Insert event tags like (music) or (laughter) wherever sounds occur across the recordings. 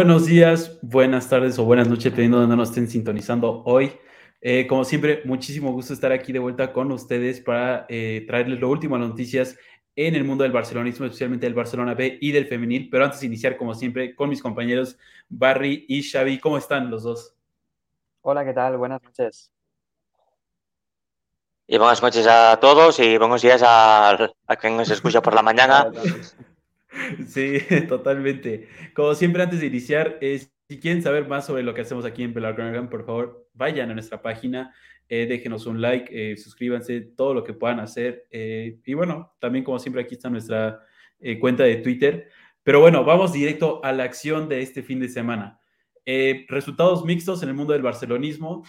Buenos días, buenas tardes o buenas noches, dependiendo de donde nos estén sintonizando hoy. Eh, como siempre, muchísimo gusto estar aquí de vuelta con ustedes para eh, traerles lo último noticias en el mundo del barcelonismo, especialmente del Barcelona B y del femenil. Pero antes de iniciar, como siempre, con mis compañeros Barry y Xavi, ¿cómo están los dos? Hola, ¿qué tal? Buenas noches. Y buenas noches a todos y buenos días a, a quien nos escucha por la (laughs) mañana. Sí, (laughs) totalmente. Como siempre, antes de iniciar, si quieren saber más sobre lo que hacemos aquí en Pelargon, por favor, vayan a nuestra página, eh, déjenos un like, eh, suscríbanse, todo lo que puedan hacer. Eh, y bueno, también como siempre, aquí está nuestra cuenta de Twitter. Pero bueno, vamos directo a la acción de este fin de semana. resultados mixtos en el mundo del barcelonismo.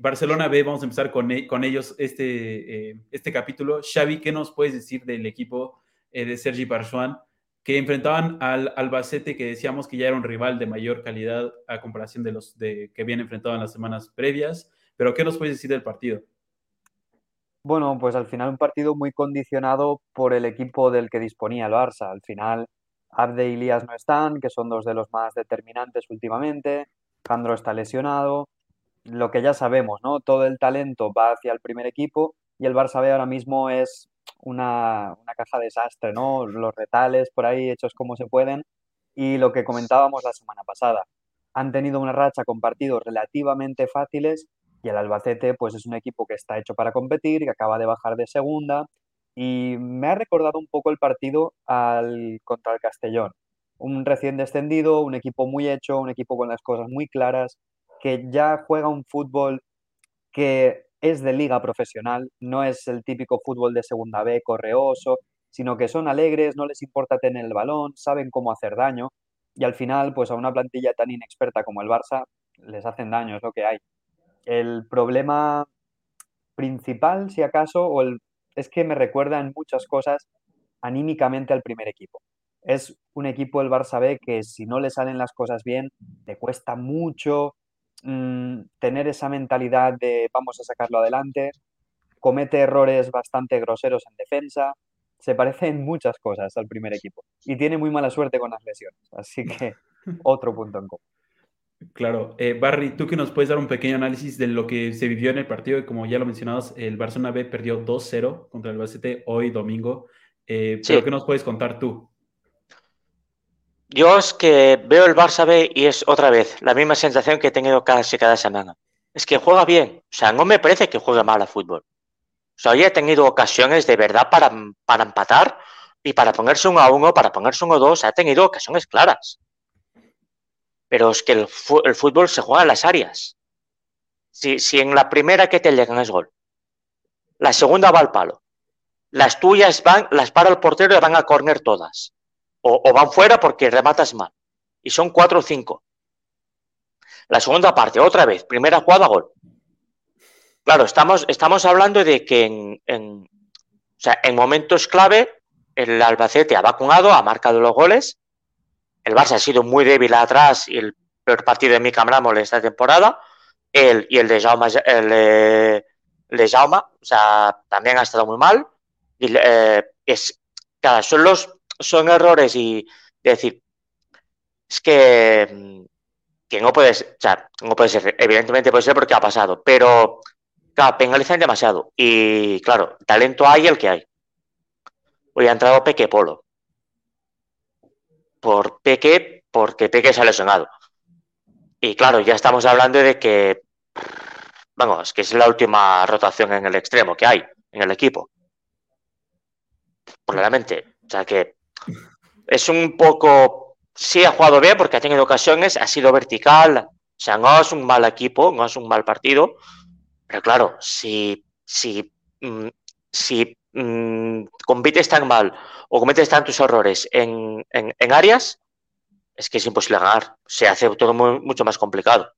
Barcelona B, vamos a empezar con, e, con ellos este, este capítulo. Xavi, ¿qué nos puedes decir del equipo? Eh, de Sergi Barjuan, que enfrentaban al Albacete, que decíamos que ya era un rival de mayor calidad a comparación de los de, que habían enfrentado en las semanas previas. Pero, ¿qué nos puedes decir del partido? Bueno, pues al final un partido muy condicionado por el equipo del que disponía el Barça. Al final, Abde y Lías no están, que son dos de los más determinantes últimamente. Jandro está lesionado. Lo que ya sabemos, ¿no? Todo el talento va hacia el primer equipo y el Barça B ahora mismo es una, caja de desastre, ¿no? Los retales por ahí hechos como se pueden. Y lo que comentábamos la semana pasada, han tenido una racha con partidos relativamente fáciles y el Albacete pues es un equipo que está hecho para competir, que acaba de bajar de segunda y me ha recordado un poco el partido al, contra el Castellón. Un recién descendido, un equipo muy hecho, un equipo con las cosas muy claras, que ya juega un fútbol que es de liga profesional, no es el típico fútbol de segunda B correoso, sino que son alegres, no les importa tener el balón, saben cómo hacer daño y al final, pues a una plantilla tan inexperta como el Barça, les hacen daño, es lo que hay. El problema principal, si acaso, es que me recuerda en muchas cosas anímicamente al primer equipo. Es un equipo, el Barça B, que si no le salen las cosas bien, le cuesta mucho, Mm, tener esa mentalidad de vamos a sacarlo adelante, comete errores bastante groseros en defensa, se parece en (laughs) muchas cosas al primer equipo y tiene muy mala suerte con las lesiones, así (laughs) que otro punto en común. Claro, eh, Barry, tú que nos puedes dar un pequeño análisis de lo que se vivió en el partido y como ya lo mencionabas, el Barcelona B perdió 2-0 contra el Albacete hoy domingo. Eh, ¿Pero qué nos puedes contar tú? Yo es que veo el Barça B y es otra vez la misma sensación que he tenido casi cada semana. Es que juega bien. O sea, no me parece que juegue mal a fútbol. O sea, hoy he tenido ocasiones de verdad para, para empatar y para ponerse uno a uno, para ponerse uno a dos. Ha tenido ocasiones claras. Pero es que el, fútbol se juega en las áreas. Si, si en la primera que te llegan es gol, la segunda va al palo, las tuyas van, las para el portero y van a corner todas o, van fuera porque rematas mal. Y son cuatro o cinco. La segunda parte, otra vez, primera jugada, gol. Claro, estamos, estamos hablando de que en, en, o sea, en momentos clave el Albacete ha vacunado, ha marcado los goles. El Barça ha sido muy débil atrás y el peor partido de mi en esta temporada. El, y el de Jaume, el, o sea, también ha estado muy mal. Y, eh, es, son los son errores y decir, es que, mm, que no puedes, no puede ser, evidentemente puede ser porque ha pasado, pero claro, penalizan demasiado. Y claro, talento hay el que hay. Hoy ha entrado Peque Polo. Por Peque, porque Peque se ha lesionado. Y claro, ya estamos hablando de que, vamos, que es la última rotación en el extremo que hay en el equipo. Probablemente. O sea que es un poco, sí ha jugado bien porque ha tenido ocasiones, ha sido vertical, o sea, no es un mal equipo, no es un mal partido, pero claro, si, si, mm, si mm, compites tan mal o cometes tantos errores en, en, áreas, es que es imposible ganar, se hace todo mucho más complicado.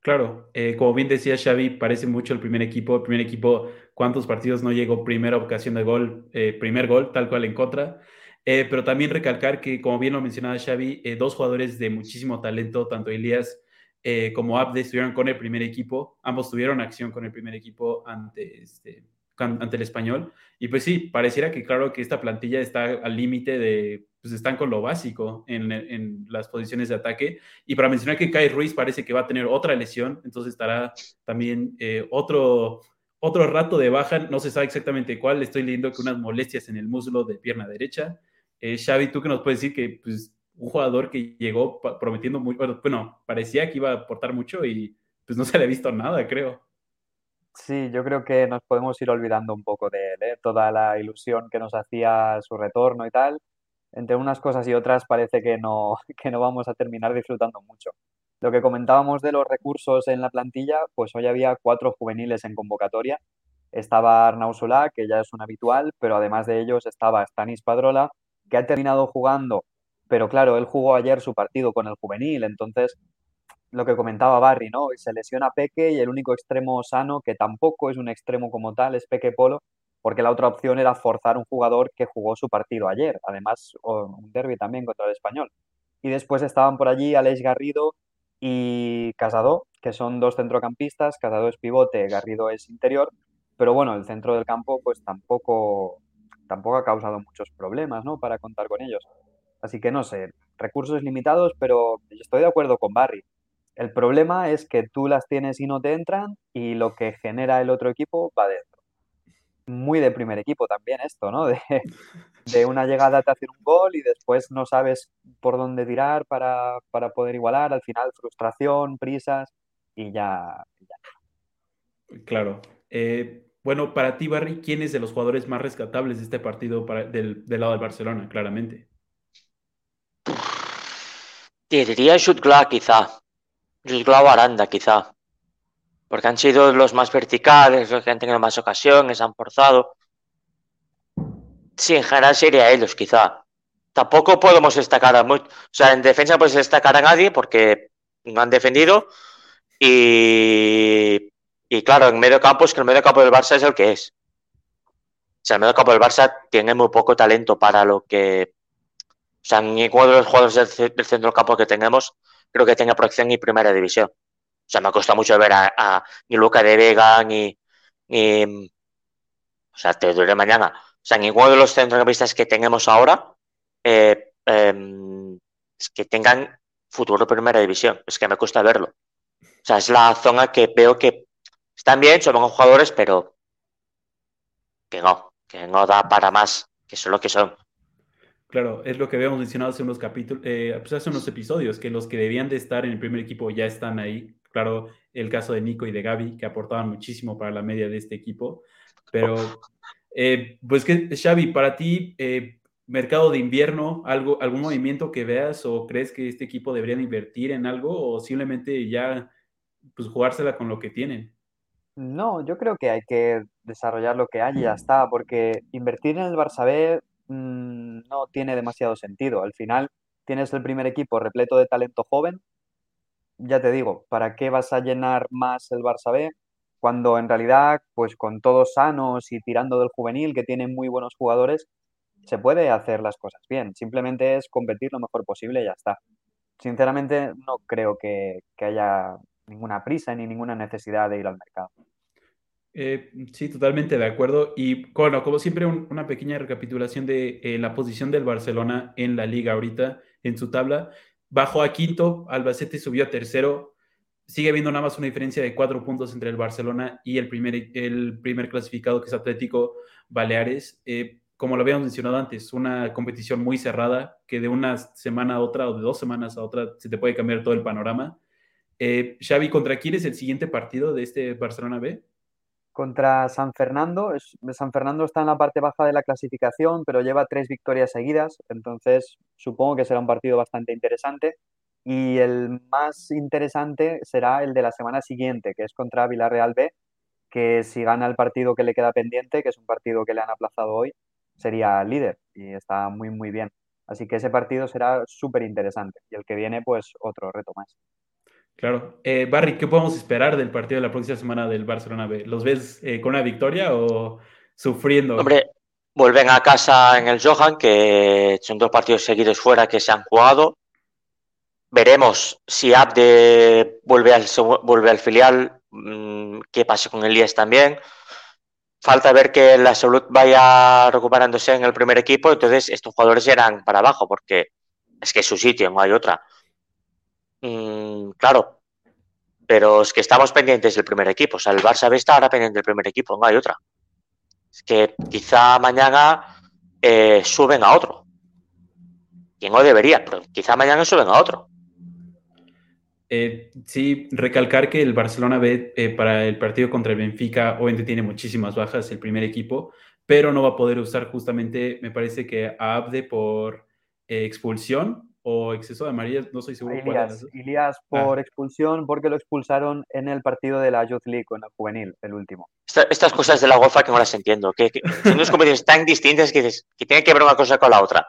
Claro, eh, como bien decía Xavi, parece mucho el primer equipo. El primer equipo, ¿cuántos partidos no llegó primera ocasión de gol, eh, primer gol, tal cual en contra? Eh, pero también recalcar que, como bien lo mencionaba Xavi, eh, dos jugadores de muchísimo talento, tanto Elías eh, como Abde, estuvieron con el primer equipo. Ambos tuvieron acción con el primer equipo ante, este, ante el español. Y pues sí, pareciera que claro que esta plantilla está al límite de, pues están con lo básico en, en, las posiciones de ataque. Y para mencionar que Kai Ruiz parece que va a tener otra lesión, entonces estará también eh, otro, otro rato de baja, no se sabe exactamente cuál, estoy leyendo que unas molestias en el muslo de pierna derecha. Eh, Xavi, ¿tú que nos puedes decir que pues, un jugador que llegó prometiendo bueno, bueno, parecía que iba a aportar mucho y pues no se le ha visto nada, creo. Sí, yo creo que nos podemos ir olvidando un poco de él, ¿eh? toda la ilusión que nos hacía su retorno y tal. Entre unas cosas y otras parece que no, (laughs) que no vamos a terminar disfrutando mucho. Lo que comentábamos de los recursos en la plantilla, pues hoy había cuatro juveniles en convocatoria. Estaba Arnau Solá, que ya es un habitual, pero además de ellos estaba Stanis Padrola, que ha terminado jugando, pero claro, él jugó ayer su partido con el juvenil, entonces lo que comentaba Barry, ¿no? Se lesiona Peque y el único extremo sano, que tampoco es un extremo como tal, es Peque Polo, porque la otra opción era forzar un jugador que jugó su partido ayer, además un derby también contra el español. Y después estaban por allí Alex Garrido y Casado, que son dos centrocampistas, Casado es pivote, Garrido es interior, pero bueno, el centro del campo pues tampoco, tampoco ha causado muchos problemas, ¿no? Para contar con ellos. Así que no sé, recursos limitados, pero estoy de acuerdo con Barry. El problema es que tú las tienes y no te entran y lo que genera el otro equipo va dentro. Muy de primer equipo también esto, ¿no? De, una llegada te hacen un gol y después no sabes por dónde tirar para, poder igualar. Al final frustración, prisas y ya. Claro. Eh, bueno, para ti, Barry, ¿quién es de los jugadores más rescatables de este partido del, lado del Barcelona, claramente? Te diría Jutgla, quizá. Jutgla Aranda, quizá. Porque han sido los más verticales, los que han tenido más ocasiones, han forzado. Sí, en general sería ellos, quizá. Tampoco podemos destacar a mucho. O sea, en defensa puedes destacar a nadie porque no han defendido. Y, y claro, en medio campo es que el medio campo del Barça es el que es. O sea, el medio campo del Barça tiene muy poco talento para lo que. O sea, ninguno de los jugadores del, del centro del campo que tenemos creo que tenga proyección y primera división. O sea, me costado mucho ver a, ni Luca de Vega, ni, o sea, te diré mañana. O sea, ninguno de los centrocampistas que tenemos ahora eh, em, que tengan futuro primera división. Es que me cuesta verlo. O sea, es la zona que veo que están bien, son buenos jugadores, pero que no, que no da para más, que son lo que son. Claro, es lo que habíamos mencionado hace unos capítulos, eh, pues hace unos episodios, que los que debían de estar en el primer equipo ya están ahí. Claro, el caso de Nico y de Gaby, que aportaban muchísimo para la media de este equipo. Pero, eh, pues que, Xavi, para ti, eh, mercado de invierno, algo, algún movimiento que veas o crees que este equipo debería invertir en algo o simplemente ya pues jugársela con lo que tienen? No, yo creo que hay que desarrollar lo que hay y ya (clears throat) está, porque invertir en el Barça B Mm, no tiene demasiado sentido. Al final tienes el primer equipo repleto de talento joven. Ya te digo, ¿para qué vas a llenar más el Barça B? Cuando en realidad, pues con todos sanos y tirando del juvenil, que tienen muy buenos jugadores, se puede hacer las cosas bien. Simplemente es competir lo mejor posible y ya está. Sinceramente, no creo que haya ninguna prisa ni ninguna necesidad de ir al mercado. Eh, sí, totalmente de acuerdo. Y bueno, como siempre, una pequeña recapitulación de eh, la posición del Barcelona en la liga ahorita, en su tabla. Bajó a quinto, Albacete subió a tercero. Sigue habiendo nada más una diferencia de cuatro puntos entre el Barcelona y el primer, el primer clasificado, que es Atlético Baleares. Eh, como lo habíamos mencionado antes, una competición muy cerrada, que de una semana a otra o de dos semanas a otra se te puede cambiar todo el panorama. Xavi, ¿contra quién es el siguiente partido de este Barcelona B? contra San Fernando. San Fernando está en la parte baja de la clasificación, pero lleva tres victorias seguidas, entonces supongo que será un partido bastante interesante. Y el más interesante será el de la semana siguiente, que es contra Villarreal B, que si gana el partido que le queda pendiente, que es un partido que le han aplazado hoy, sería líder y está muy, muy bien. Así que ese partido será súper interesante y el que viene, pues otro reto más. Claro. Eh, Barry, ¿qué podemos esperar del partido de la próxima semana del Barcelona B? ¿Los ves eh, con una victoria o sufriendo? Hombre, vuelven a casa en el Johan, que son dos partidos seguidos fuera que se han jugado. Veremos si Abde vuelve al, vuelve al filial, mm, qué pasa con Elías también. falta ver que la salud vaya recuperándose en el primer equipo, entonces estos jugadores eran para abajo, porque es que es su sitio, no hay otra. Mm, claro, pero es que estamos pendientes del primer equipo, o sea, el Barça B está ahora pendiente del primer equipo, no hay otra. Es que quizá mañana eh, suben a otro. Que no debería, pero quizá mañana suben a otro. Eh, sí, recalcar que el Barcelona B eh, para el partido contra el Benfica obviamente tiene muchísimas bajas el primer equipo, pero no va a poder usar justamente, me parece que a Abde por expulsión o exceso de amarillas, no soy seguro. Ilías, Ilías por ah. expulsión porque lo expulsaron en el partido de la Youth League, en el juvenil, el último. estas cosas de la UEFA que no las entiendo, que, (laughs) son dos competiciones tan distintas que, que tienen que ver una cosa con la otra.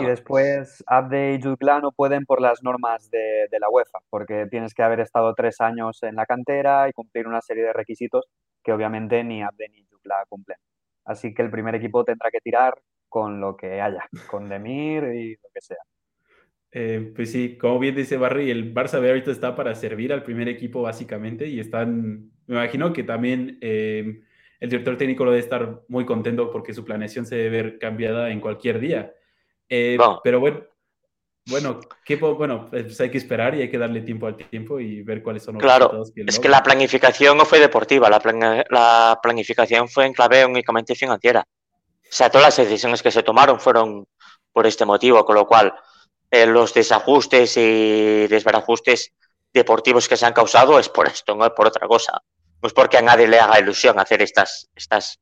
Y después Abde y Jutla no pueden por las normas de, la UEFA, porque tienes que haber estado tres años en la cantera y cumplir una serie de requisitos que obviamente ni Abde ni Jutla cumplen. Así que el primer equipo tendrá que tirar con lo que haya, con Demir y lo que sea. Eh, pues sí, como bien dice Barry, el Barça B ahorita está para servir al primer equipo básicamente y están, me imagino que también eh, el director técnico lo debe estar muy contento porque su planeación se debe ver cambiada en cualquier día. Eh, pero bueno, bueno, ¿qué, bueno, pues hay que esperar y hay que darle tiempo al tiempo y ver cuáles son los claro, es que la planificación no fue deportiva, la, la planificación fue en clave únicamente financiera. O sea, todas las decisiones que se tomaron fueron por este motivo, con lo cual eh, los desajustes y desbarajustes deportivos que se han causado es por esto, no es por otra cosa. No es porque a nadie le haga ilusión hacer estas, estas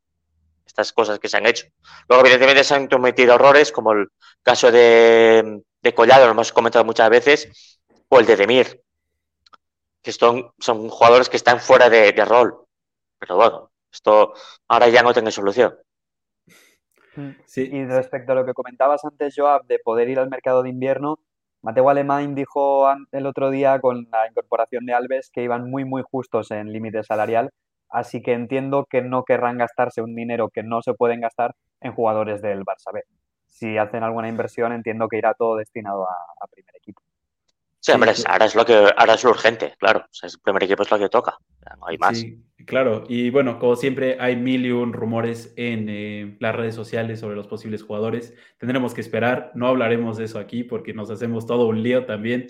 estas cosas que se han hecho. Luego, evidentemente, se han cometido errores, como el caso de, de Collado, lo hemos comentado muchas veces, o el de Demir, que son, son jugadores que están fuera de, rol. Pero bueno, esto ahora ya no tiene solución. Sí. Y respecto a lo que comentabas antes, Joab, de poder ir al mercado de invierno, Mateo Alemán dijo el otro día con la incorporación de Alves que iban muy, muy justos en límite salarial Así que entiendo que no querrán gastarse un dinero que no se pueden gastar en jugadores del Barça B. Si hacen alguna inversión, entiendo que irá todo destinado a, primer equipo. Sí, hombre, ahora es lo que ahora es lo urgente, claro. O sea, el primer equipo es lo que toca. No hay más. Sí, claro. Y bueno, como siempre, hay mil y un rumores en eh, las redes sociales sobre los posibles jugadores. Tendremos que esperar. No hablaremos de eso aquí porque nos hacemos todo un lío también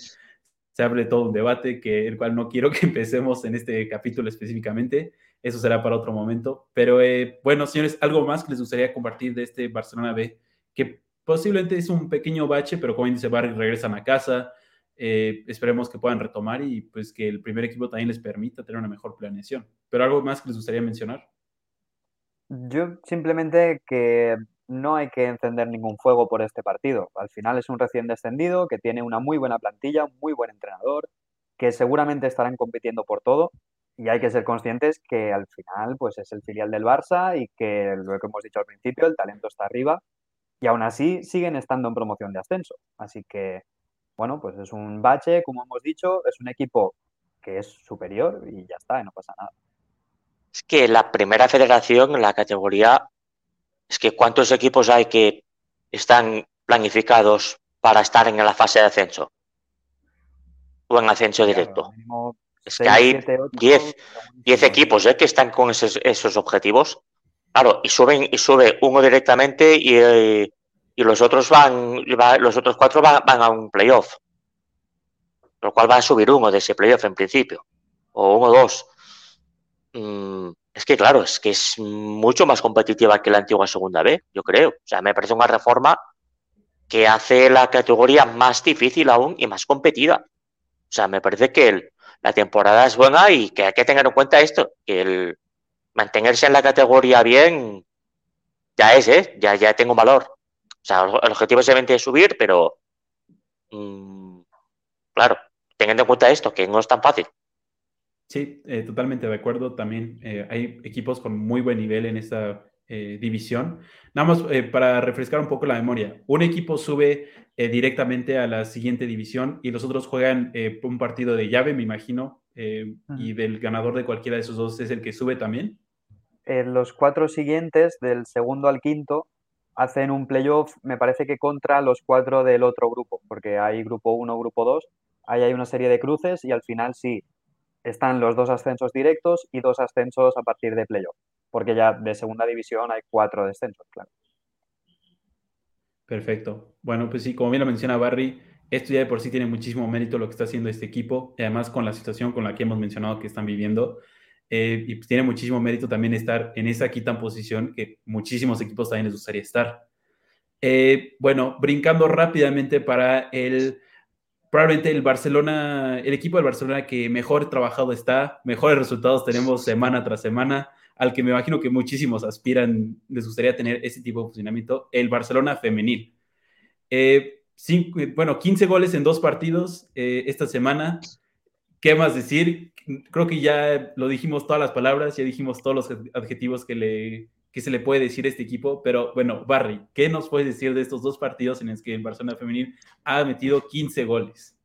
se abre todo un debate que el cual no quiero (laughs) que empecemos en este capítulo específicamente. Eso será para otro momento. Pero eh, bueno, señores, algo más que les gustaría compartir de este Barcelona B, que posiblemente es un pequeño bache, pero como dice Barry, regresan a casa. Eh, esperemos que puedan retomar y pues que el primer equipo también les permita tener una mejor planeación. Pero algo más que les gustaría mencionar. Yo simplemente que no hay que encender ningún fuego por este partido. Al final es un recién descendido que tiene una muy buena plantilla, un muy buen entrenador, que seguramente estarán compitiendo por todo y hay que ser conscientes que al final pues es el filial del Barça y que lo que hemos dicho al principio, el talento está arriba y aún así siguen estando en promoción de ascenso. Así que, bueno, pues es un bache, como hemos dicho, es un equipo que es superior y ya está, y no pasa nada. Es que la primera federación, la categoría, es que ¿cuántos equipos hay que están planificados para estar en la fase de ascenso? O en ascenso directo. es que hay 10 equipos ¿eh? que están con esos, objetivos. Claro, y suben y sube uno directamente y, los otros van, los otros cuatro van, a un playoff. Lo cual va a subir uno de ese playoff en principio. O uno o dos. Mm, es que, claro, es que es mucho más competitiva que la antigua segunda B, yo creo. O sea, me parece una reforma que hace la categoría más difícil aún y más competida. O sea, me parece que la temporada es buena y que hay que tener en cuenta esto, que el mantenerse en la categoría bien ya es, ¿eh? Ya, ya tengo valor. O sea, el objetivo es obviamente subir, pero mm, claro, teniendo en cuenta esto, que no es tan fácil. Sí, eh, totalmente de acuerdo. También eh, hay equipos con muy buen nivel en esta eh, división. Nada más para refrescar un poco la memoria. Un equipo sube directamente a la siguiente división y los otros juegan un partido de llave, me imagino, y del ganador de cualquiera de esos dos es el que sube también. los cuatro siguientes, del segundo al quinto, hacen un playoff, me parece que contra los cuatro del otro grupo, porque hay grupo 1, grupo 2, ahí hay una serie de cruces y al final sí, están los dos ascensos directos y dos ascensos a partir de playoff. porque ya de segunda división hay cuatro descensos, claro. Perfecto. Bueno, pues sí, como bien lo menciona Barry, esto ya de por sí tiene muchísimo mérito lo que está haciendo este equipo, y además con la situación con la que hemos mencionado que están viviendo. Eh, y pues tiene muchísimo mérito también estar en esa quinta posición que muchísimos equipos también les gustaría estar. Eh, bueno, brincando rápidamente para el, probablemente el Barcelona, el equipo del Barcelona que mejor trabajado está, mejores resultados tenemos semana tras semana, al que me imagino que muchísimos aspiran, les gustaría tener ese tipo de funcionamiento, el Barcelona femenil. Eh, bueno, 15 goles en dos partidos esta semana. ¿Qué más decir? Creo que ya lo dijimos todas las palabras, ya dijimos todos los adjetivos que, se le puede decir a este equipo, pero bueno, Barry, ¿qué nos puedes decir de estos dos partidos en los que el Barcelona Femenil ha metido 15 goles?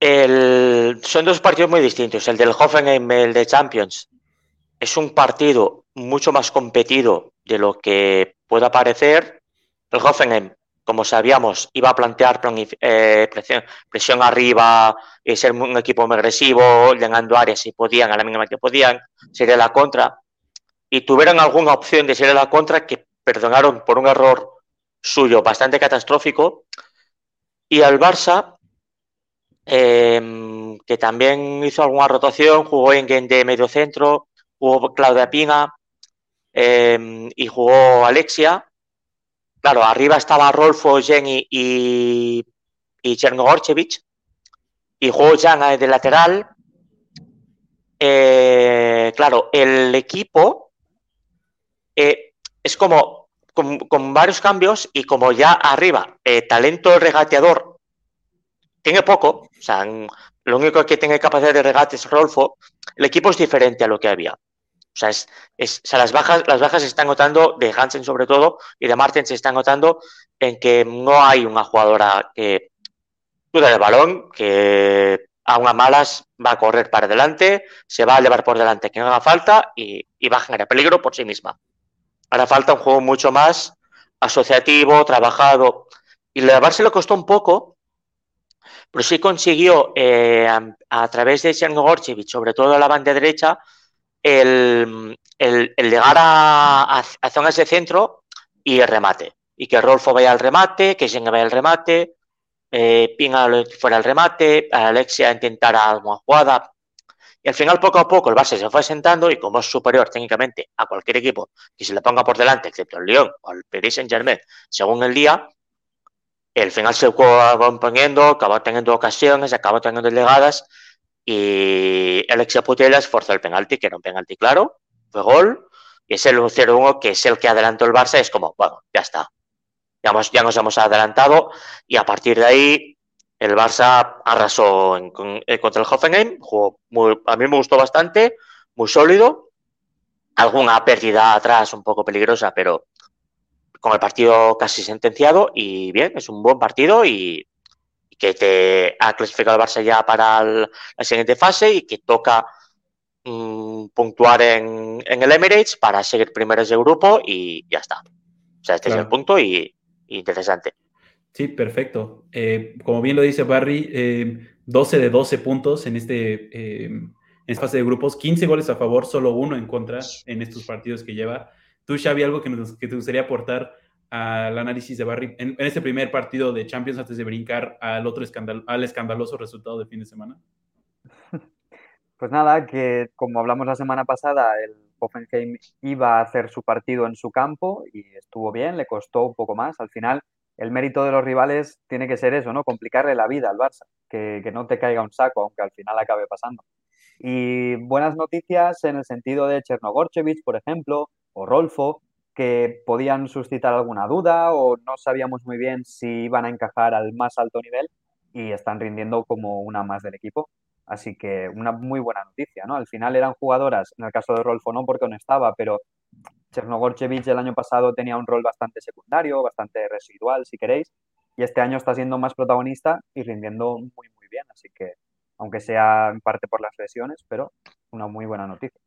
El, son dos partidos muy distintos. El del Hoffenheim, el de Champions, es un partido mucho más competido de lo que pueda parecer. El Hoffenheim como sabíamos, iba a plantear eh, presión, arriba y ser un equipo muy agresivo, llegando a áreas si podían, a la mínima que podían, sería la contra. Y tuvieron alguna opción de ser la contra que perdonaron por un error suyo bastante catastrófico. Y al Barça, em, que también hizo alguna rotación, jugó en game de medio centro, jugó Claudia Pina em, y jugó Alexia Claro, arriba estaba Rolfo, Jenny y, y Chernogorchevich. Y jugó Jan de lateral. Eh, claro, el equipo eh, es como con, varios cambios y como ya arriba, eh, talento regateador tiene poco, o sea, lo único que tiene capacidad de regate es Rolfo, el equipo es diferente a lo que había. O sea, es, las, bajas, las bajas se están notando, de Hansen sobre todo, y de Martin se están notando en que no hay una jugadora que duda el balón, que a unas malas va a correr para adelante, se va a llevar por delante que no haga falta y, va a generar peligro por sí misma. Ahora falta un juego mucho más asociativo, trabajado. Y Barça le costó un poco, pero sí consiguió eh, a, través de Gorchevich, sobre todo a la banda derecha, el, llegar a, zonas de centro y el remate. Y que Rolfo vaya al remate, que Jenga vaya al remate, eh, Pinga fuera al remate, Alexia intentara alguna jugada. Y al final, poco a poco, el base se fue sentando y como es superior técnicamente a cualquier equipo que se le ponga por delante, excepto el Lyon o el Paris Saint-Germain, según el día, el final se fue componiendo, acabó teniendo ocasiones, acabó teniendo llegadas y Alexia Putellas forzó el penalti, que era un penalti claro, fue gol, y es el 0-1 que es el que adelantó el Barça, es como, bueno, ya está, ya, ya nos hemos adelantado, y a partir de ahí el Barça arrasó en, eh, contra el Hoffenheim, jugó muy, a mí me gustó bastante, muy sólido, alguna pérdida atrás un poco peligrosa, pero con el partido casi sentenciado, y bien, es un buen partido y que te ha clasificado el Barça ya para la siguiente fase y que toca mm, puntuar en, el Emirates para seguir primeros de grupo y ya está. O sea, este es el punto y, interesante. Sí, perfecto. Eh, como bien lo dice Barry, 12 eh, de 12 puntos en este eh, en esta fase de grupos, 15 goles a favor, solo uno en contra en estos partidos que lleva. Tú, Xavi, algo que, que te gustaría aportar al análisis de Barry en, este primer partido de Champions antes de brincar al otro escandal, al escandaloso resultado de fin de semana? Pues nada, que como hablamos la semana pasada, el Hoffenheim iba a hacer su partido en su campo y estuvo bien, le costó un poco más. Al final, el mérito de los rivales tiene que ser eso, ¿no? Complicarle la vida al Barça, que, que no te caiga un saco, aunque al final acabe pasando. Y buenas noticias en el sentido de Chernogorchevich, por ejemplo, o Rolfo, que podían suscitar alguna duda o no sabíamos muy bien si iban a encajar al más alto nivel y están rindiendo como una más del equipo. Así que una muy buena noticia, ¿no? Al final eran jugadoras, en el caso de Rolfo no porque no estaba, pero Chernogorchevich el año pasado tenía un rol bastante secundario, bastante residual, si queréis, y este año está siendo más protagonista y rindiendo muy, muy bien. Así que, aunque sea en parte por las lesiones, pero una muy buena noticia.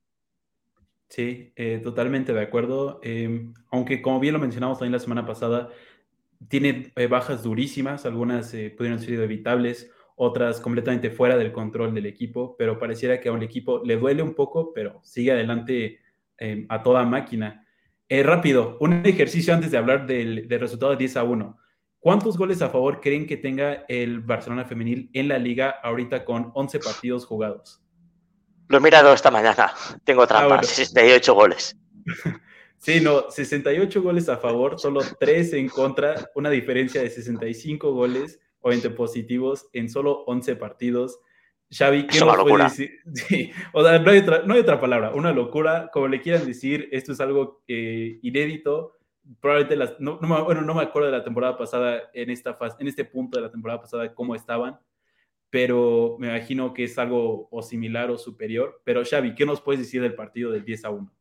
Sí, eh, totalmente de acuerdo. Em, aunque como bien lo mencionamos también la semana pasada, tiene eh, bajas durísimas, algunas eh, pudieron ser evitables, otras completamente fuera del control del equipo, pero pareciera que a un equipo le duele un poco, pero sigue adelante eh, a toda máquina. Rápido, un ejercicio antes de hablar del, del, resultado de 10 a 1. ¿Cuántos goles a favor creen que tenga el Barcelona femenil en la liga ahorita con 11 partidos jugados? Lo he mirado esta mañana. Tengo trampa, ah, bueno. 68 goles. (laughs) Sí, no, 68 goles a favor, solo 3 en contra, una diferencia de 65 goles o 20 positivos en solo 11 partidos. Xavi, ¿qué nos decir? (laughs) Sí, o sea, no hay, otra, no hay, otra, palabra, una locura, como le quieran decir, esto es algo eh, inédito. Probablemente, las, no, no, bueno, no me acuerdo de la temporada pasada, en, esta fase, en este punto de la temporada pasada, cómo estaban, pero me imagino que es algo o similar o superior. Pero Xavi, ¿qué nos puedes decir del partido del 10 a 1?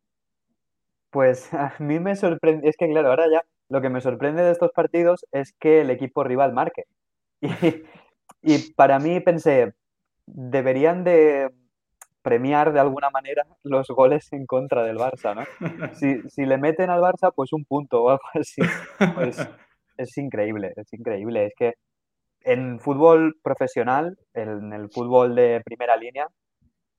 Pues (laughs) a mí me sorprende, es que claro, ahora ya lo que me sorprende de estos partidos es que el equipo rival marque. (laughs) Y, y para mí pensé, deberían de premiar de alguna manera los goles en contra del Barça, ¿no? (laughs) Si, si le meten al Barça, pues un punto o algo así. Pues es increíble, es increíble. Es que en fútbol profesional, en el fútbol de primera línea,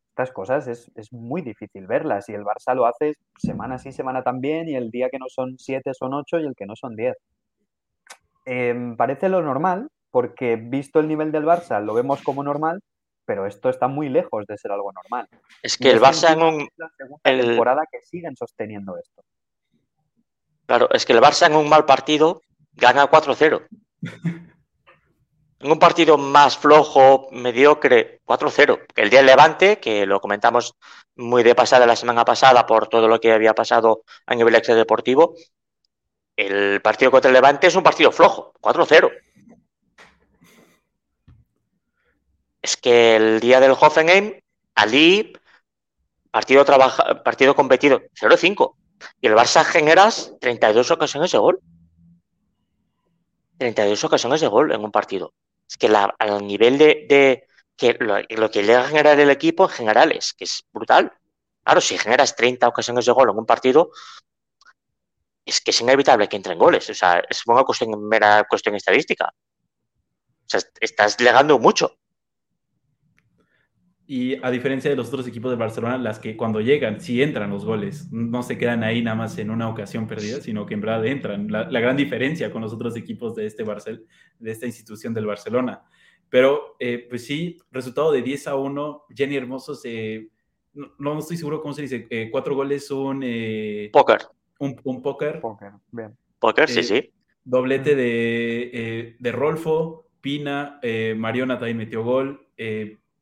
estas cosas es, es, muy difícil verlas y el Barça lo hace semana sí, semana también y el día que no son siete son ocho y el que no son diez. Eh, parece lo normal porque visto el nivel del Barça lo vemos como normal, pero esto está muy lejos de ser algo normal. Es que el Barça en un... la segunda el... temporada que siguen sosteniendo esto. Claro, es que el Barça en un mal partido gana 4-0. (laughs) en un partido más flojo, mediocre, 4-0. El día del Levante, que lo comentamos muy de pasada la semana pasada por todo lo que había pasado a nivel extradeportivo, el partido contra el Levante es un partido flojo, 4-0. Es que el día del Hoffenheim, Ali, partido, partido competido, 0-5. Y el Barça generas 32 ocasiones de gol. 32 ocasiones de gol en un partido es que la, al nivel de, que lo, lo, que llega a generar el equipo en general es que es brutal. Claro, si generas 30 ocasiones de gol en un partido, es que es inevitable que entren goles. O sea, es una cuestión, mera cuestión estadística. O sea, estás legando mucho. Y a diferencia de los otros equipos de Barcelona, las que cuando llegan, sí entran los goles, no se quedan ahí nada más en una ocasión perdida, sino que en verdad entran. La, la gran diferencia con los otros equipos de, este Barcel, de esta institución del Barcelona. Pero, eh, pues sí, resultado de 10 a 1, Jenny Hermoso se... No, no estoy seguro cómo se dice, eh, cuatro goles, un... Eh, póker. Un, un póker. Póker, bien. Póker, sí, sí. Doblete de, de Rolfo, Pina, Mariona también metió gol.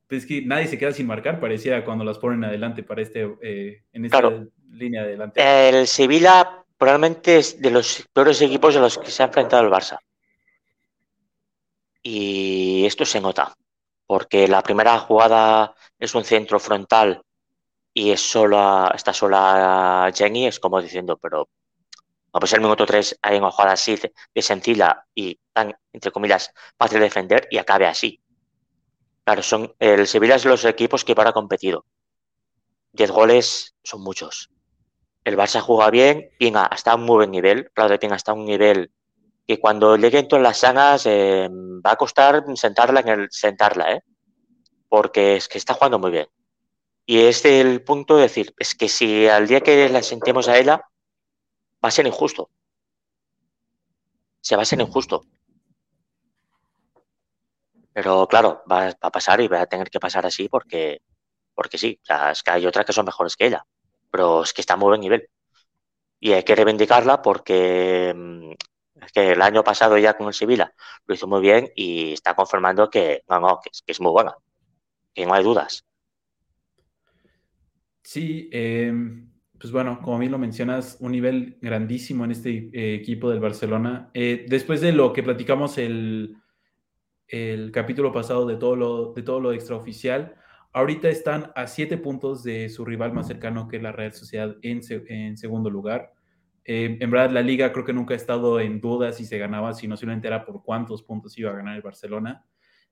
Eh, es que nadie se queda sin marcar, parecía cuando las ponen adelante para este, eh, en esta claro. línea adelante. El Sevilla probablemente es de los peores equipos de los que se ha enfrentado el Barça. Y esto se nota, porque la primera jugada es un centro frontal y es sola, está sola Jenny, es como diciendo, pero a pues el minuto 3 hay una jugada así de sencilla y tan, entre comillas, fácil de defender y acabe así. Claro, son, el Sevilla es los equipos que para competido. Diez goles son muchos. El Barça juega bien, Pinga está a un muy buen nivel. Claudio Pinga está a un nivel que cuando lleguen todas las sanas eh, va a costar sentarla en el sentarla, ¿eh? porque es que está jugando muy bien. Y es el punto de decir, es que si al día que la sentemos a ella, va a ser injusto. Se va a ser injusto. Pero claro, va, va, a pasar y va a tener que pasar así porque, porque sí, o sea, es que hay otras que son mejores que ella, pero es que está a muy buen nivel. Y hay que reivindicarla porque mm, es que el año pasado ya con el Sevilla lo hizo muy bien y está confirmando que no, no, que es, que es muy buena, que no hay dudas. Sí, eh, pues bueno, como bien lo mencionas, un nivel grandísimo en este eh, equipo del Barcelona. Eh, después de lo que platicamos el, el capítulo pasado de todo lo, de todo lo extraoficial. Ahorita están a siete puntos de su rival más cercano, que es la Real Sociedad, en, en segundo lugar. Eh, en verdad, la liga creo que nunca ha estado en duda si se ganaba, si no se era por cuántos puntos iba a ganar el Barcelona.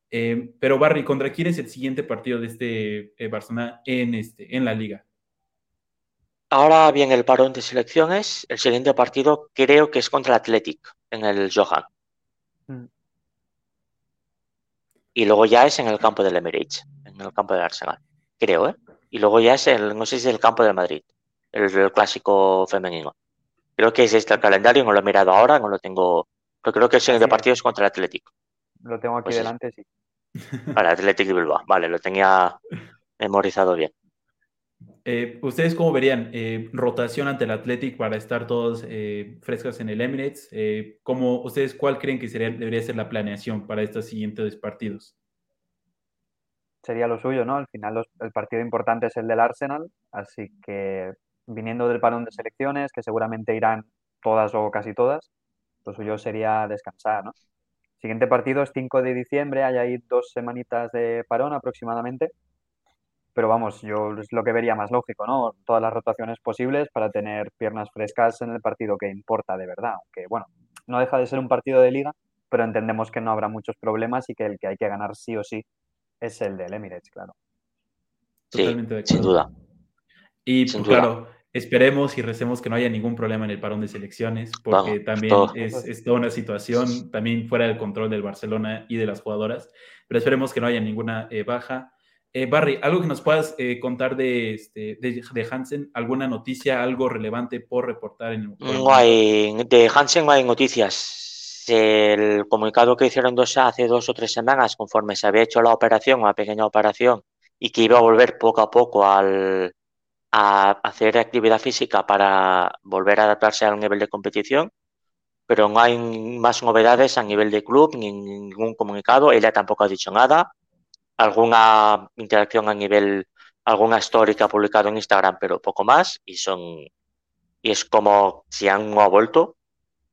Eh, pero Barry, ¿contra quién es el siguiente partido de este eh, Barcelona en, este, en la liga? Ahora viene el parón de selecciones. El siguiente partido creo que es contra el Athletic en el Johan. Mm y luego ya es en el campo del Emirates, en el campo del Arsenal, creo, ¿eh? Y luego ya es el, no sé si es el campo de Madrid, el, clásico femenino. Creo que es este el calendario, no lo he mirado ahora, no lo tengo. Pero creo que el siguiente partido es contra el Atlético. Lo tengo aquí pues delante, sí. Vale, Atlético de Bilbao. Vale, lo tenía (laughs) memorizado bien. Eh, ¿Ustedes cómo verían eh, rotación ante el Athletic para estar todos eh, frescas en el Emirates? ¿cómo, ¿Ustedes cuál creen que sería, debería ser la planeación para estos siguientes partidos? Sería lo suyo, ¿no? Al final el partido importante es el del Arsenal, así que viniendo del parón de selecciones, que seguramente irán todas o casi todas, lo suyo sería descansar, ¿no? Siguiente partido es 5 de diciembre, hay ahí dos semanitas de parón aproximadamente pero vamos, yo es lo que vería más lógico, ¿no? Todas las rotaciones posibles para tener piernas frescas en el partido que importa de verdad. Aunque, bueno, no deja de ser un partido de liga, pero entendemos que no habrá muchos problemas y que el que hay que ganar sí o sí es el del Emirates, claro. Totalmente de. Sin duda. Y pues, claro, esperemos y recemos que no haya ningún problema en el parón de selecciones, porque también es, es, toda una situación también fuera del control del Barcelona y de las jugadoras, pero esperemos que no haya ninguna eh, baja. Eh, Barry, algo que nos puedas eh, contar de, este, de, Hansen, alguna noticia, algo relevante por reportar en el No hay, de Hansen no hay noticias. El comunicado que hicieron dos, hace dos o tres semanas, conforme se había hecho la operación, una pequeña operación, y que iba a volver poco a poco al, a hacer actividad física para volver a adaptarse al nivel de competición, pero no hay más novedades a nivel de club, ni ningún comunicado. Ella tampoco ha dicho nada alguna interacción a nivel, alguna ha publicado en Instagram, pero poco más, y son, y es como si han no ha vuelto,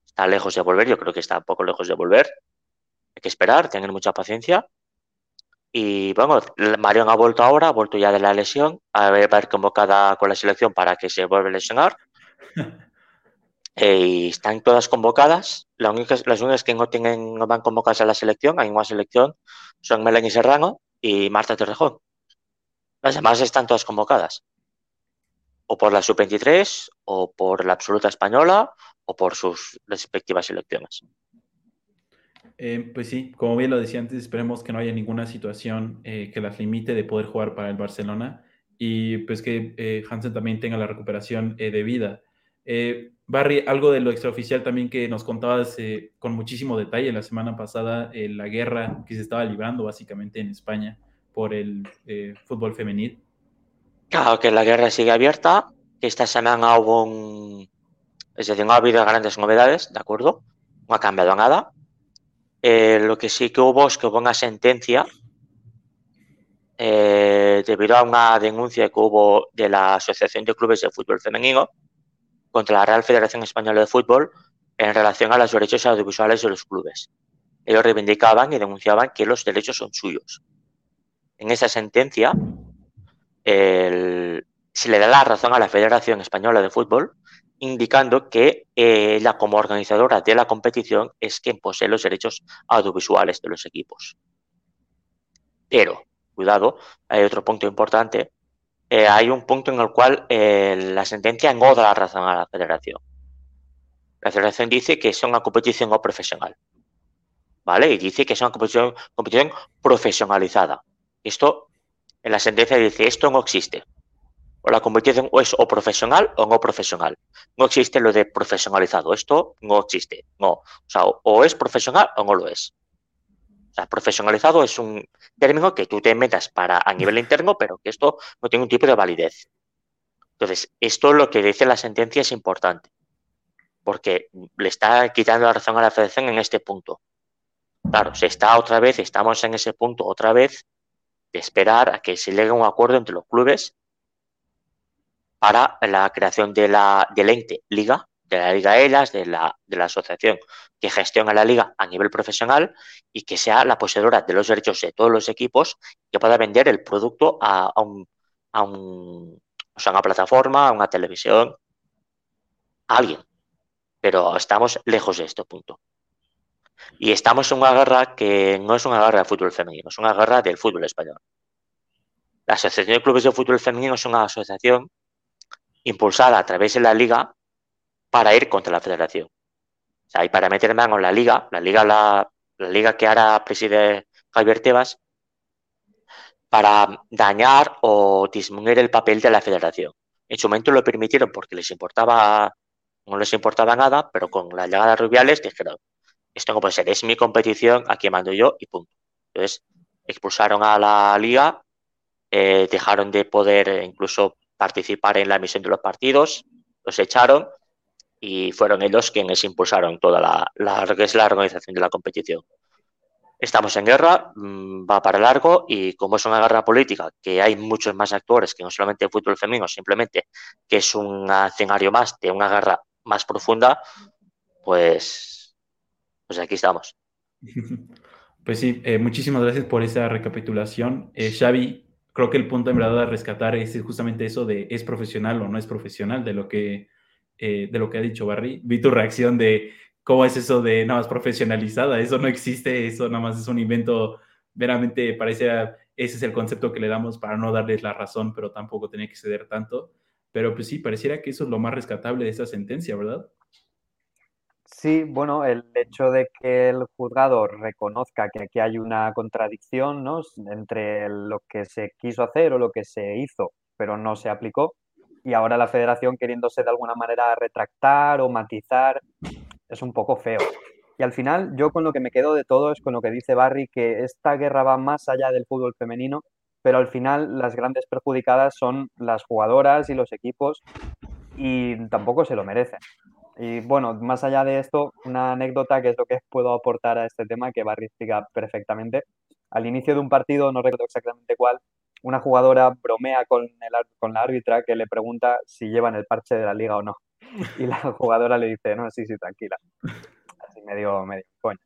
está lejos de volver, yo creo que está un poco lejos de volver, hay que esperar, tener mucha paciencia. Y bueno, Marion ha vuelto ahora, ha vuelto ya de la lesión, a ver, va a ir convocada con la selección para que se vuelva a lesionar. (laughs) Eh, están todas convocadas. Las únicas, las únicas que no, tienen, no van convocadas a la selección, hay una selección, son Melanie Serrano, y Marta Torrejón. Las demás están todas convocadas. O por la sub-23, o por la absoluta española, o por sus respectivas selecciones. Eh, pues sí, como bien lo decía antes, esperemos que no haya ninguna situación eh, que las limite de poder jugar para el Barcelona y pues que eh, Hansen también tenga la recuperación debida. Barry, algo de lo extraoficial también que nos contabas eh, con muchísimo detalle la semana pasada, eh, la guerra que se estaba librando básicamente en España por el eh, fútbol femenil. Claro que la guerra sigue abierta, que esta semana hubo un... Es decir, no ha habido grandes novedades, ¿de acuerdo? No ha cambiado nada. lo que sí que hubo es que hubo una sentencia debido a una denuncia que hubo de la Asociación de Clubes de Fútbol Femenino, contra la Real Federación Española de Fútbol en relación a los derechos audiovisuales de los clubes. Ellos reivindicaban y denunciaban que los derechos son suyos. En esa sentencia se le da la razón a la Federación Española de Fútbol, indicando que eh, como organizadora de la competición es quien posee los derechos audiovisuales de los equipos. Pero, cuidado, hay otro punto importante, eh, hay un punto en el cual eh, la sentencia no da la razón a la federación. La federación dice que es una competición no profesional. ¿Vale? Y dice que una competición, competición profesionalizada. Esto, en la sentencia dice, esto no existe. O la competición es o profesional o no profesional. No existe lo de profesionalizado. Esto no existe. No. O sea, o es profesional o no lo es. O sea, profesionalizado es un término que tú te metas para a nivel interno, pero que esto no tiene un tipo de validez. Entonces, esto lo que dice la sentencia es importante, porque le está quitando la razón a la federación en este punto. Claro, se está otra vez, estamos en ese punto otra vez de esperar a que se llegue a un acuerdo entre los clubes para la creación de la, del ente liga de la Liga ELAS, de la, de la asociación que gestiona la liga a nivel profesional y que sea la poseedora de los derechos de todos los equipos que pueda vender el producto a, a, un, o sea, una plataforma, a una televisión, a alguien. Pero estamos lejos de este punto. Y estamos en una guerra que no es una guerra de fútbol femenino, es una guerra del fútbol español. La Asociación de Clubes de Fútbol Femenino es una asociación impulsada a través de la liga para ir contra la federación. O sea, y para meter mano en la liga, la liga, que ahora preside Javier Tebas, para dañar o disminuir el papel de la federación. En su momento lo permitieron porque les importaba, no les importaba nada, pero con la llegada de Rubiales dijeron, esto no puede ser, es mi competición, aquí mando yo y punto. Entonces, expulsaron a la liga, eh, dejaron de poder incluso participar en la emisión de los partidos, los echaron y fueron ellos quienes impulsaron toda la, la, la organización de la competición. Estamos en guerra, mm, va para largo y como es una guerra política, que hay muchos más actores que no solamente el fútbol femenino, simplemente que es un escenario más de una guerra más profunda, pues, pues aquí estamos. (laughs) Pues sí, eh, muchísimas gracias por esa recapitulación. Eh, Xavi, creo que el punto en verdad a rescatar es justamente eso de es profesional o no es profesional, de lo que, eh, de lo que ha dicho Barry. Vi tu reacción de cómo es eso de nada más profesionalizada, eso no existe, eso nada más es un invento, veramente parece, ese es el concepto que le damos para no darles la razón, pero tampoco tenía que ceder tanto. Pero pues sí, pareciera que eso es lo más rescatable de esta sentencia, ¿verdad? Sí, bueno, el hecho de que el juzgado reconozca que aquí hay una contradicción ¿no? entre lo que se quiso hacer o lo que se hizo, pero no se aplicó, y ahora la federación queriéndose de alguna manera retractar o matizar, es un poco feo. Y al final, yo con lo que me quedo de todo es con lo que dice Barry, que esta guerra va más allá del fútbol femenino, pero al final las grandes perjudicadas son las jugadoras y los equipos y tampoco se lo merecen. Y bueno, más allá de esto, una anécdota que es lo que puedo aportar a este tema que Barry explica perfectamente. Al inicio de un partido, no recuerdo exactamente cuál, una jugadora bromea con, el, con la árbitra que le pregunta si llevan el parche de la liga o no. (laughs) Y la jugadora le dice, no, sí, sí, tranquila. Así medio, medio coño.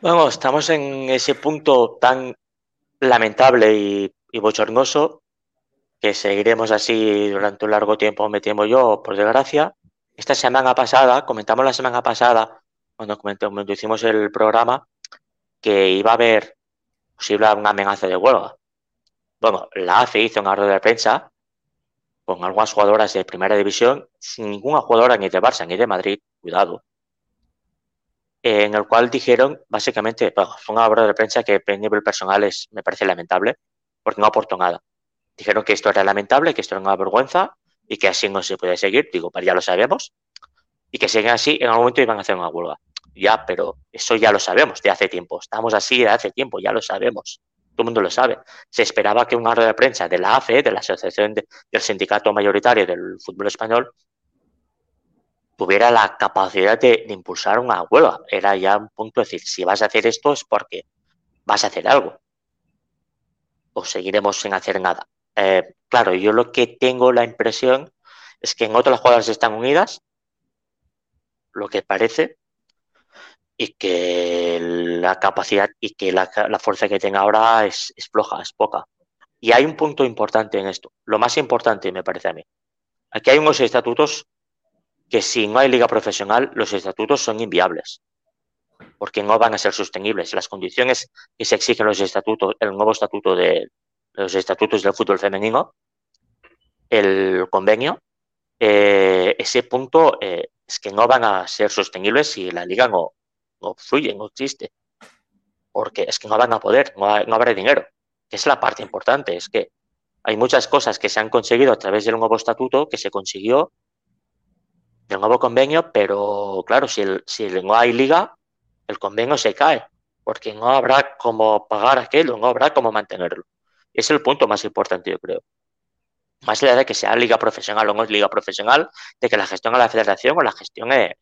Bueno, estamos en ese punto tan lamentable y, y bochornoso que seguiremos así durante un largo tiempo, me temo yo, por desgracia. Esta semana pasada, comentamos la semana pasada, cuando, cuando hicimos el programa, que iba a haber posible una amenaza de huelga. Bueno, la AFE hizo un rueda de prensa con algunas jugadoras de primera división, sin ninguna jugadora ni de Barça ni de Madrid, cuidado, en el cual dijeron, básicamente, bueno, fue una rueda de prensa que a nivel personal es, me parece lamentable, porque no aportó nada. Dijeron que esto era lamentable, que esto era una vergüenza y que así no se puede seguir. Digo, pero ya lo sabemos. Y que siguen así, en algún momento iban a hacer una huelga. Ya, pero eso ya lo sabemos de hace tiempo. Estamos así de hace tiempo, ya lo sabemos. Todo el mundo lo sabe. Se esperaba que un rueda de prensa de la AFE, de la Asociación del Sindicato Mayoritario del Fútbol Español, tuviera la capacidad de, de, impulsar una huelga. Era ya un punto de decir, si vas a hacer esto es porque vas a hacer algo. O seguiremos sin hacer nada. Eh, claro, yo lo que tengo la impresión es que en otras jugadas están unidas, lo que parece, y que la capacidad y que la, la fuerza que tenga ahora es, es, floja, es poca. Y hay un punto importante en esto, lo más importante me parece a mí. Aquí hay unos estatutos que si no hay liga profesional, los estatutos son inviables, porque no van a ser sostenibles. Las condiciones que se exigen los estatutos, el nuevo estatuto de, los estatutos del fútbol femenino, el convenio, eh, ese punto eh, es que no van a ser sostenibles si la liga no, no fluye, no existe. Porque es que no van a poder, no, no habrá dinero. Que es la parte importante, es que hay muchas cosas que se han conseguido a través del nuevo estatuto que se consiguió del nuevo convenio, pero claro, si, el, si no hay liga, el convenio se cae, porque no habrá cómo pagar aquello, no habrá cómo mantenerlo. Es el punto más importante, yo creo. Más allá de que sea liga profesional o no es liga profesional, de que la gestión a la federación o la gestión eh,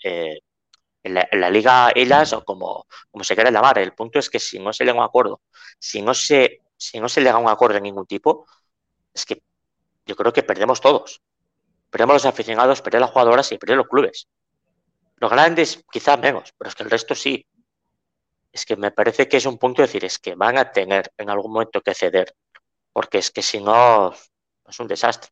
en, la, liga ellas o como, como se quiera llamar. El punto es que si no se llega a un acuerdo, si no se, si no se llega a un acuerdo de ningún tipo, es que yo creo que perdemos todos. Perdemos los aficionados, perdemos las jugadoras y perdemos los clubes. Los grandes quizás menos, pero es que el resto sí. Es que me parece que es un punto de decir, es que van a tener en algún momento que ceder porque es que si no, es un desastre.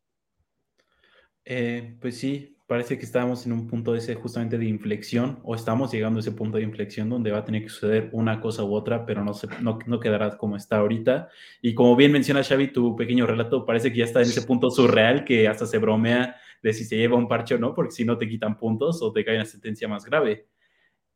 Eh, pues sí, parece que estamos en un punto ese justamente de inflexión, o estamos llegando a ese punto de inflexión donde va a tener que suceder una cosa u otra, pero no, se, no, no quedará como está ahorita. Y como bien menciona Xavi, tu pequeño relato parece que ya está en ese punto surreal que hasta se bromea de si se lleva un parche o no, porque si no te quitan puntos o te cae una sentencia más grave.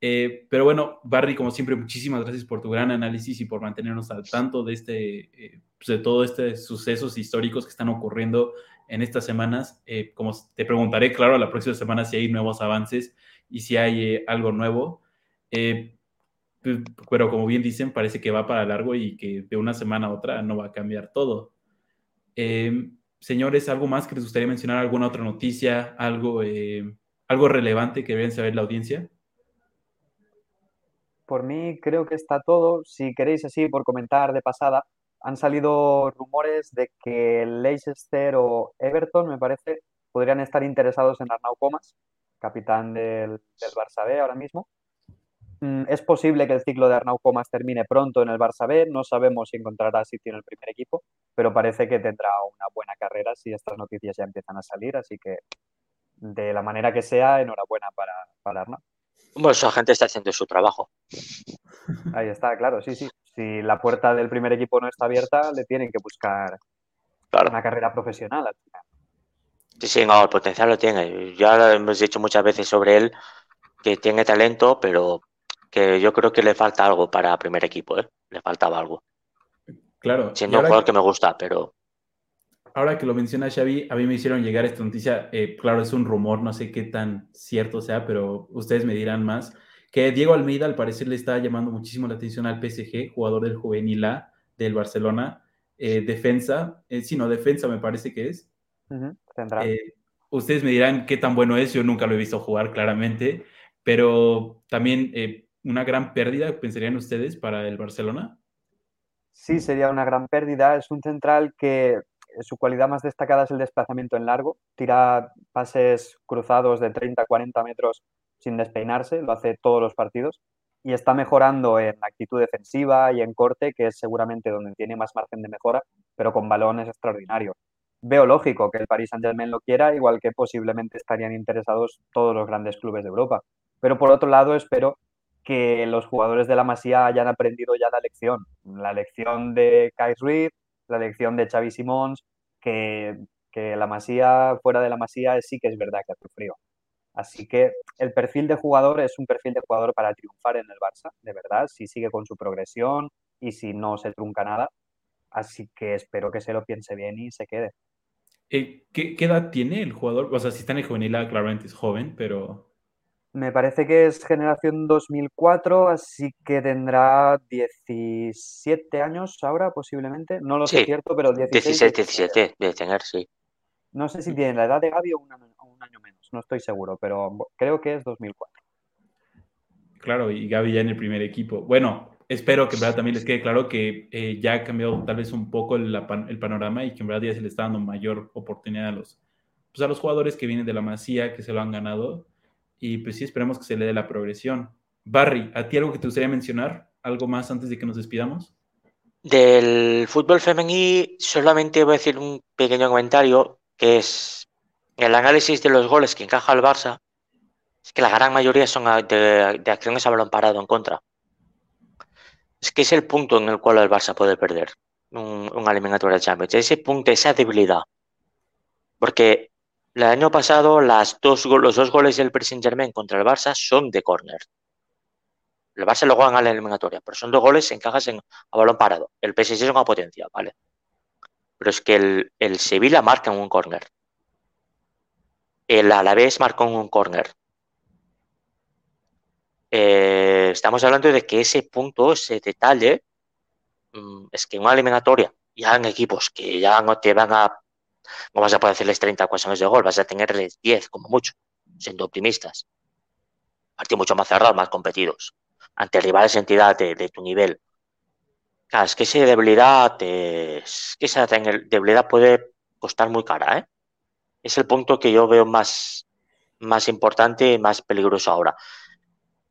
Eh, pero bueno, Barry, como siempre, muchísimas gracias por tu gran análisis y por mantenernos al tanto de este, eh, pues, de todos estos sucesos históricos que están ocurriendo en estas semanas. Eh, como te preguntaré, claro, la próxima semana si hay nuevos avances y si hay algo nuevo. Pues, pero como bien dicen, parece que va para largo y que de una semana a otra no va a cambiar todo. señores, ¿algo más que les gustaría mencionar? ¿Alguna otra noticia? ¿Algo, algo relevante que deben saber la audiencia? Por mí creo que está todo. Si queréis así, por comentar de pasada, han salido rumores de que Leicester o Everton, me parece, podrían estar interesados en Arnau Comas, capitán del, del Barça B ahora mismo. Mm, es posible que el ciclo de Arnau Comas termine pronto en el Barça B, no sabemos si encontrará sitio en el primer equipo, pero parece que tendrá una buena carrera si estas noticias ya empiezan a salir, así que de la manera que sea, enhorabuena para, para Arnau. Bueno, su agente está haciendo su trabajo. Ahí está, claro, sí, sí. Si la puerta del primer equipo no está abierta, le tienen que buscar una carrera profesional al final. Sí, sí, no, el potencial lo tiene. Ya lo hemos dicho muchas veces sobre él, que tiene talento, pero que yo creo que le falta algo para primer equipo, ¿eh? Le faltaba algo. Claro. Siendo un jugador que... me gusta, pero ahora que lo menciona Xavi, a mí me hicieron llegar esta noticia, eh, claro, es un rumor, no sé qué tan cierto sea, pero ustedes me dirán más, que Diego Almeida al parecer le está llamando muchísimo la atención al PSG, jugador del juvenil A del Barcelona, eh, defensa, eh, sí, no, defensa me parece que es. ustedes me dirán qué tan bueno es, yo nunca lo he visto jugar claramente, pero también una gran pérdida, pensarían ustedes, para el Barcelona. Sí, sería una gran pérdida. Es un central que su cualidad más destacada es el desplazamiento en largo. Tira pases cruzados de 30-40 metros sin despeinarse, lo hace todos los partidos. Y está mejorando en actitud defensiva y en corte, que es seguramente donde tiene más margen de mejora, pero con balones extraordinarios. Veo lógico que el Paris Saint-Germain lo quiera, igual que posiblemente estarían interesados todos los grandes clubes de Europa. Pero por otro lado, espero que los jugadores de la Masía hayan aprendido ya la lección. La lección de Kai Ruiz, la elección de Xavi Simons, que, la Masía, fuera de la Masía, sí que es verdad que hace frío. Así que el perfil de jugador es un perfil de jugador para triunfar en el Barça, de verdad, si sigue con su progresión y si no se trunca nada. Así que espero que se lo piense bien y se quede. Eh, ¿Qué, edad tiene el jugador? O sea, si está en el juvenil, claramente es joven, pero me parece que es generación 2004, así que tendrá 17 años ahora posiblemente. No lo sé cierto, pero 16, 17, 17 debe tener, sí. No sé si tiene la edad de Gaby o un, año menos, no estoy seguro, pero creo que es 2004. Claro, y Gaby ya en el primer equipo. Bueno, espero que en verdad también les quede claro que eh, ya ha cambiado tal vez un poco el, el, panorama y que en verdad ya se le está dando mayor oportunidad a los, pues a los jugadores que vienen de la Masía, que se lo han ganado y pues sí, esperemos que se le dé la progresión. Barry, ¿a ti algo que te gustaría mencionar? ¿Algo más antes de que nos despidamos? Del fútbol femenino solamente voy a decir un pequeño comentario, que es el análisis de los goles que encaja el Barça, es que la gran mayoría son de, acciones a balón parado en contra. Es que es el punto en el cual el Barça puede perder un, eliminatorio de Champions. Ese punto, esa debilidad. Porque el año pasado los dos goles del Paris Saint Germain contra el Barça son de córner. El Barça lo juega en la eliminatoria, pero son dos goles en cajas en, a balón parado. El PSG es una potencia, ¿vale? Pero es que el, el Sevilla marca en un córner. El Alavés marcó un córner. Eh, estamos hablando de que ese punto, ese detalle, mm, es que en una eliminatoria, ya en equipos que ya no te van a no vas a poder hacerles 30 ocasiones de gol, vas a tenerles 10 como mucho, siendo optimistas. Partidos mucho más cerrados, más competidos, ante rivales entidad de, de tu nivel. Claro, es que esa debilidad, es que esa debilidad puede costar muy cara, ¿eh? Es el punto que yo veo más, más importante y más peligroso ahora.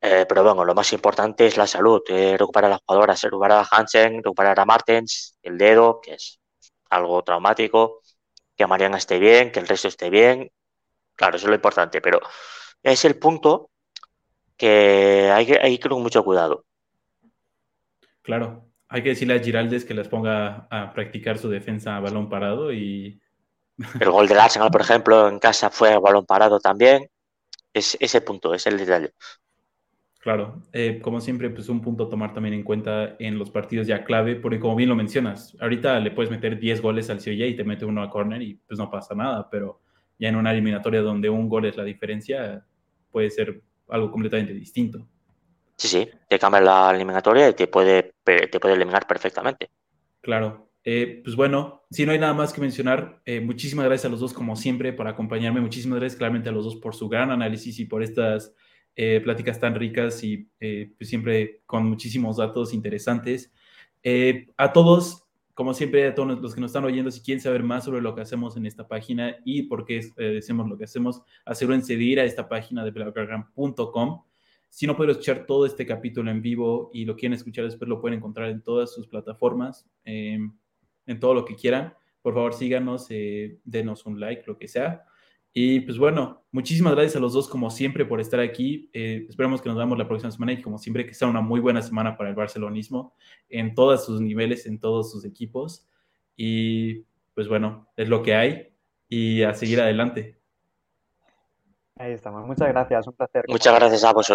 Eh, pero bueno, lo más importante es la salud, eh, recuperar a las jugadoras, recuperar a Hansen, recuperar a Martens, el dedo, que es algo traumático, que Mariana esté bien, que el resto esté bien. Claro, eso es lo importante, pero es el punto que hay que, que con mucho cuidado. Claro, hay que decirle a Giraldes que les ponga a practicar su defensa a balón parado y... El gol del Arsenal, por ejemplo, en casa fue balón parado también. Es ese punto, es el detalle. Claro, eh, como siempre, pues un punto a tomar también en cuenta en los partidos ya clave, porque como bien lo mencionas, ahorita le puedes meter 10 goles al Sevilla y te mete uno a corner y pues no pasa nada, pero ya en una eliminatoria donde un gol es la diferencia, puede ser algo completamente distinto. Sí, sí, te cambia la eliminatoria y te puede, te puede eliminar perfectamente. Claro. Eh, pues bueno, si no hay nada más que mencionar, eh, muchísimas gracias a los dos como siempre por acompañarme, muchísimas gracias claramente a los dos por su gran análisis y por estas eh, pláticas tan ricas y pues siempre con muchísimos datos interesantes. A todos, como siempre, a todos los que nos están oyendo, si quieren saber más sobre lo que hacemos en esta página y por qué hacemos lo que hacemos, asegúrense de ir a esta página de pelagram.com. Si no pueden escuchar todo este capítulo en vivo y lo quieren escuchar después, lo pueden encontrar en todas sus plataformas, en todo lo que quieran. Por favor, síganos, denos un like, lo que sea. Y pues bueno, muchísimas gracias a los dos como siempre por estar aquí. Eh, esperamos que nos veamos la próxima semana y como siempre que sea una muy buena semana para el barcelonismo en todos sus niveles, en todos sus equipos. Y pues bueno, es lo que hay y a seguir adelante. Ahí estamos. Muchas gracias, un placer. Muchas gracias a vosotros.